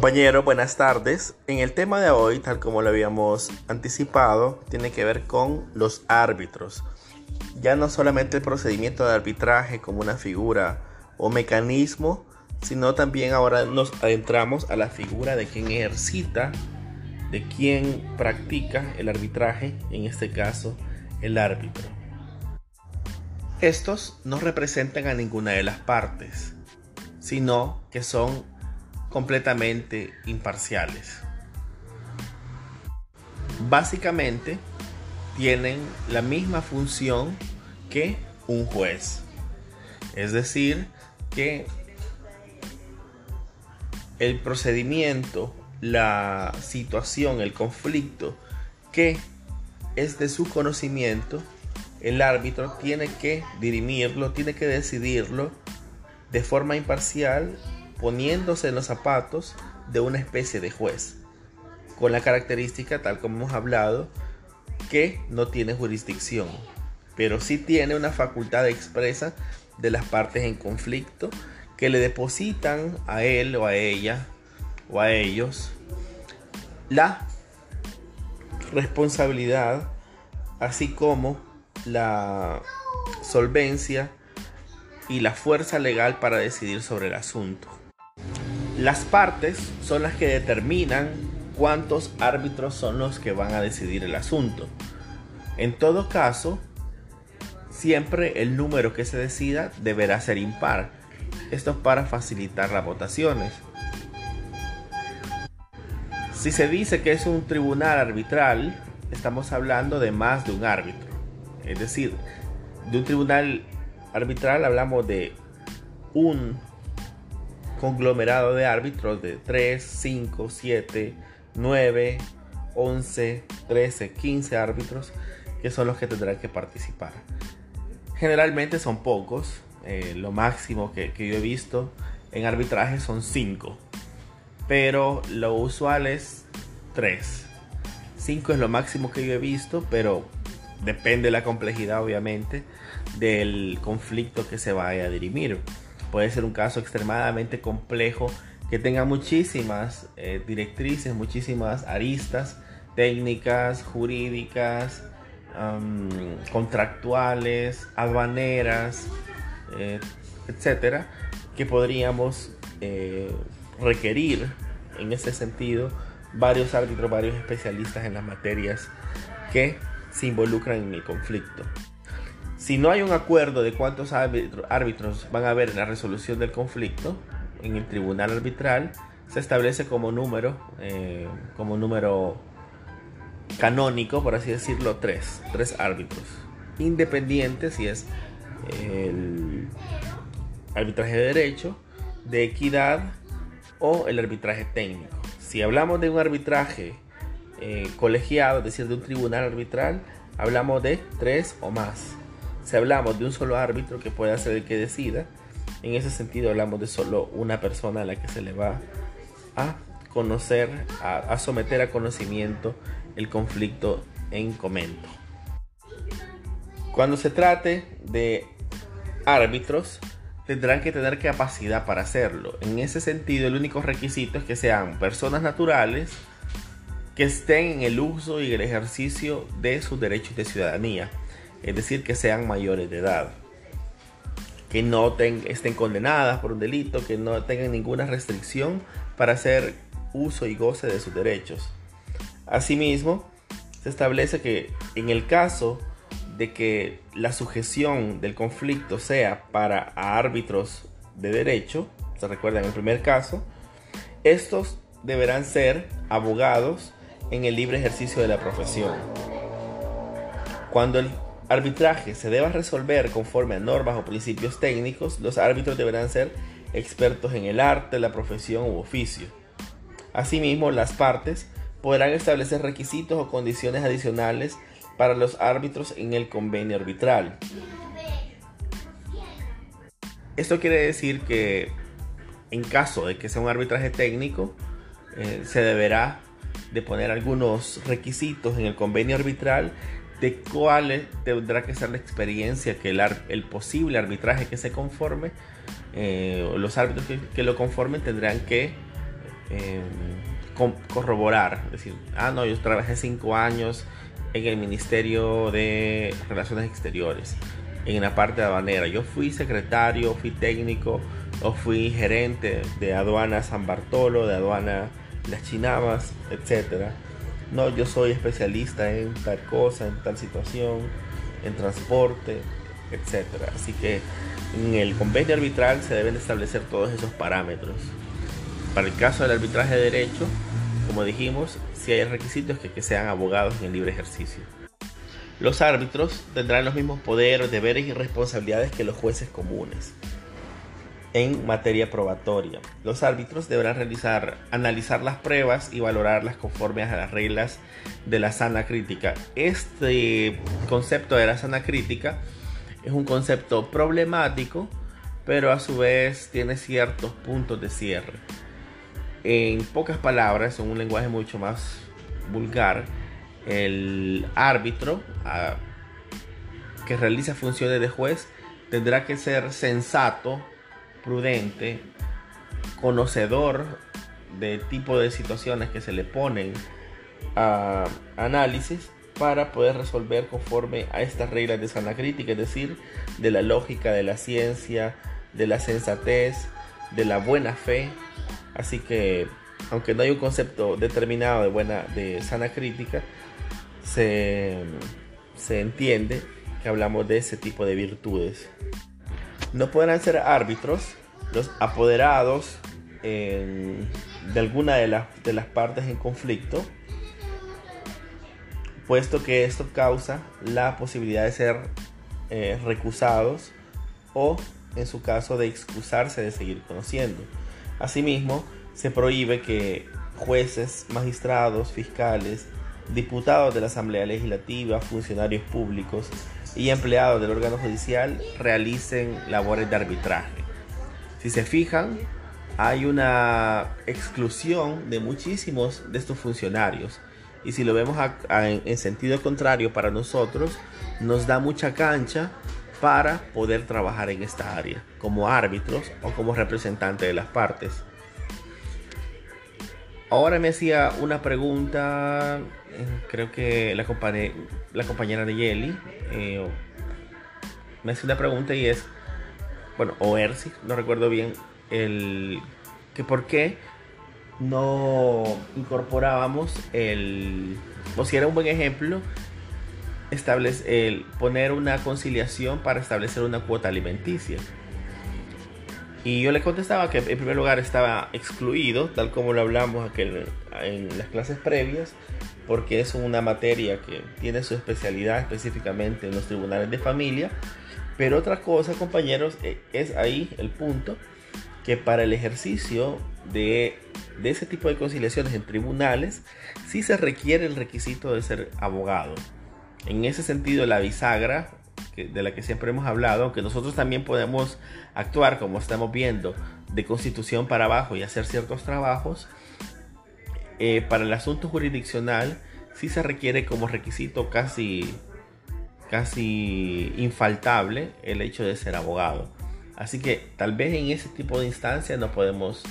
Compañeros, buenas tardes. En el tema de hoy, tal como lo habíamos anticipado, tiene que ver con los árbitros. Ya no solamente el procedimiento de arbitraje como una figura o mecanismo, sino también ahora nos adentramos a la figura de quien ejercita, de quien practica el arbitraje, en este caso el árbitro. Estos no representan a ninguna de las partes, sino que son completamente imparciales. Básicamente tienen la misma función que un juez. Es decir, que el procedimiento, la situación, el conflicto que es de su conocimiento, el árbitro tiene que dirimirlo, tiene que decidirlo de forma imparcial poniéndose en los zapatos de una especie de juez, con la característica, tal como hemos hablado, que no tiene jurisdicción, pero sí tiene una facultad expresa de las partes en conflicto que le depositan a él o a ella o a ellos la responsabilidad, así como la solvencia y la fuerza legal para decidir sobre el asunto. Las partes son las que determinan cuántos árbitros son los que van a decidir el asunto. En todo caso, siempre el número que se decida deberá ser impar. Esto es para facilitar las votaciones. Si se dice que es un tribunal arbitral, estamos hablando de más de un árbitro. Es decir, de un tribunal arbitral hablamos de un conglomerado de árbitros de 3, 5, 7, 9, 11, 13, 15 árbitros que son los que tendrán que participar. Generalmente son pocos, eh, lo máximo que, que, yo he visto en arbitraje son 5, pero lo usual es 3. 5 es lo máximo que yo he visto, pero depende de la complejidad obviamente del conflicto que se vaya a dirimir. Puede ser un caso extremadamente complejo que tenga muchísimas eh, directrices, muchísimas aristas técnicas, jurídicas, contractuales, aduaneras, eh, etcétera, que podríamos eh, requerir en ese sentido varios árbitros, varios especialistas en las materias que se involucran en el conflicto. Si no hay un acuerdo de cuántos árbitros van a haber en la resolución del conflicto en el tribunal arbitral, se establece como número, eh, como número canónico, por así decirlo, tres, tres árbitros, independientes si es el arbitraje de derecho, de equidad o el arbitraje técnico. Si hablamos de un arbitraje eh, colegiado, es decir, de un tribunal arbitral, hablamos de tres o más. Si hablamos de un solo árbitro que pueda ser el que decida, en ese sentido hablamos de solo una persona a la que se le va a conocer, a, someter a conocimiento el conflicto en comento. Cuando se trate de árbitros, tendrán que tener capacidad para hacerlo. En ese sentido, el único requisito es que sean personas naturales que estén en el uso y el ejercicio de sus derechos de ciudadanía es decir, que sean mayores de edad, que no estén condenadas por un delito, que no tengan ninguna restricción para hacer uso y goce de sus derechos. Asimismo, se establece que en el caso de que la sujeción del conflicto sea para árbitros de derecho, se recuerda en el primer caso, estos deberán ser abogados en el libre ejercicio de la profesión. Cuando el arbitraje se deba resolver conforme a normas o principios técnicos, los árbitros deberán ser expertos en el arte, la profesión u oficio. Asimismo, las partes podrán establecer requisitos o condiciones adicionales para los árbitros en el convenio arbitral. Esto quiere decir que en caso de que sea un arbitraje técnico, eh, se deberá de poner algunos requisitos en el convenio arbitral de cuál tendrá que ser la experiencia que el, el posible arbitraje que se conforme, eh, los árbitros que, lo conformen tendrán que em, corroborar, decir, ah, no, yo trabajé cinco años en el Ministerio de Relaciones Exteriores, en la parte de aduanera. Yo fui secretario, fui técnico o fui gerente de aduana San Bartolo, de aduana Las Chinabas, etc. No, yo soy especialista en tal cosa, en tal situación, en transporte, etc. Así que en el convenio arbitral se deben establecer todos esos parámetros. Para el caso del arbitraje de derecho, como dijimos, si hay requisitos que, que sean abogados en libre ejercicio. Los árbitros tendrán los mismos poderes, deberes y responsabilidades que los jueces comunes en materia probatoria. Los árbitros deberán realizar, analizar las pruebas y valorarlas conforme a las reglas de la sana crítica. Este concepto de la sana crítica es un concepto problemático, pero a su vez tiene ciertos puntos de cierre. En pocas palabras, en un lenguaje mucho más vulgar, el árbitro ah, que realiza funciones de juez tendrá que ser sensato, prudente, conocedor del tipo de situaciones que se le ponen a análisis para poder resolver conforme a estas reglas de sana crítica, es decir, de la lógica, de la ciencia, de la sensatez, de la buena fe. Así que, aunque no hay un concepto determinado de buena, de sana crítica, se, se entiende que hablamos de ese tipo de virtudes. No podrán ser árbitros los apoderados de alguna de las, de las partes en conflicto puesto que esto causa la posibilidad de ser eh, recusados o, en su caso, de excusarse de seguir conociendo. Asimismo, se prohíbe que jueces, magistrados, fiscales, diputados de la Asamblea Legislativa, funcionarios públicos y empleados del órgano judicial realicen labores de arbitraje. Si se fijan, hay una exclusión de muchísimos de estos funcionarios y si lo vemos en, sentido contrario para nosotros, nos da mucha cancha para poder trabajar en esta área como árbitros o como representantes de las partes. Ahora me hacía una pregunta, eh, creo que la, la compañera de Yeli eh, me hace una pregunta y es, bueno, o Ersi, no recuerdo bien, el que por qué no incorporábamos el, o si era un buen ejemplo, establece, el poner una conciliación para establecer una cuota alimenticia. Y yo le contestaba que en primer lugar estaba excluido, tal como lo hablamos en las clases previas, porque es una materia que tiene su especialidad específicamente en los tribunales de familia. Pero otra cosa, compañeros, e, es ahí el punto, que para el ejercicio de, ese tipo de conciliaciones en tribunales, sí se requiere el requisito de ser abogado. En ese sentido, la bisagra, de la que siempre hemos hablado, aunque nosotros también podemos actuar, como estamos viendo, de constitución para abajo y hacer ciertos trabajos, eh, para el asunto jurisdiccional sí se requiere como requisito casi, casi infaltable el hecho de ser abogado. Así que tal vez en ese tipo de instancias no podemos,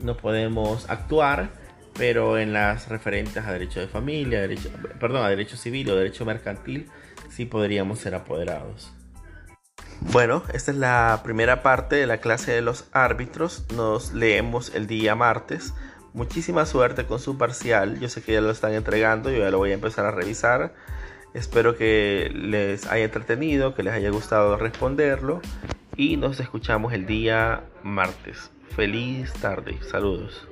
no podemos actuar, pero en las referentes a derecho de familia, derecho, perdón, a derecho civil o derecho mercantil, sí podríamos ser apoderados. Bueno, esta es la primera parte de la clase de los árbitros. Nos leemos el día martes. Muchísima suerte con su parcial. Yo sé que ya lo están entregando, yo ya lo voy a empezar a revisar. Espero que les haya entretenido, que les haya gustado responderlo y nos escuchamos el día martes. Feliz tarde. Saludos.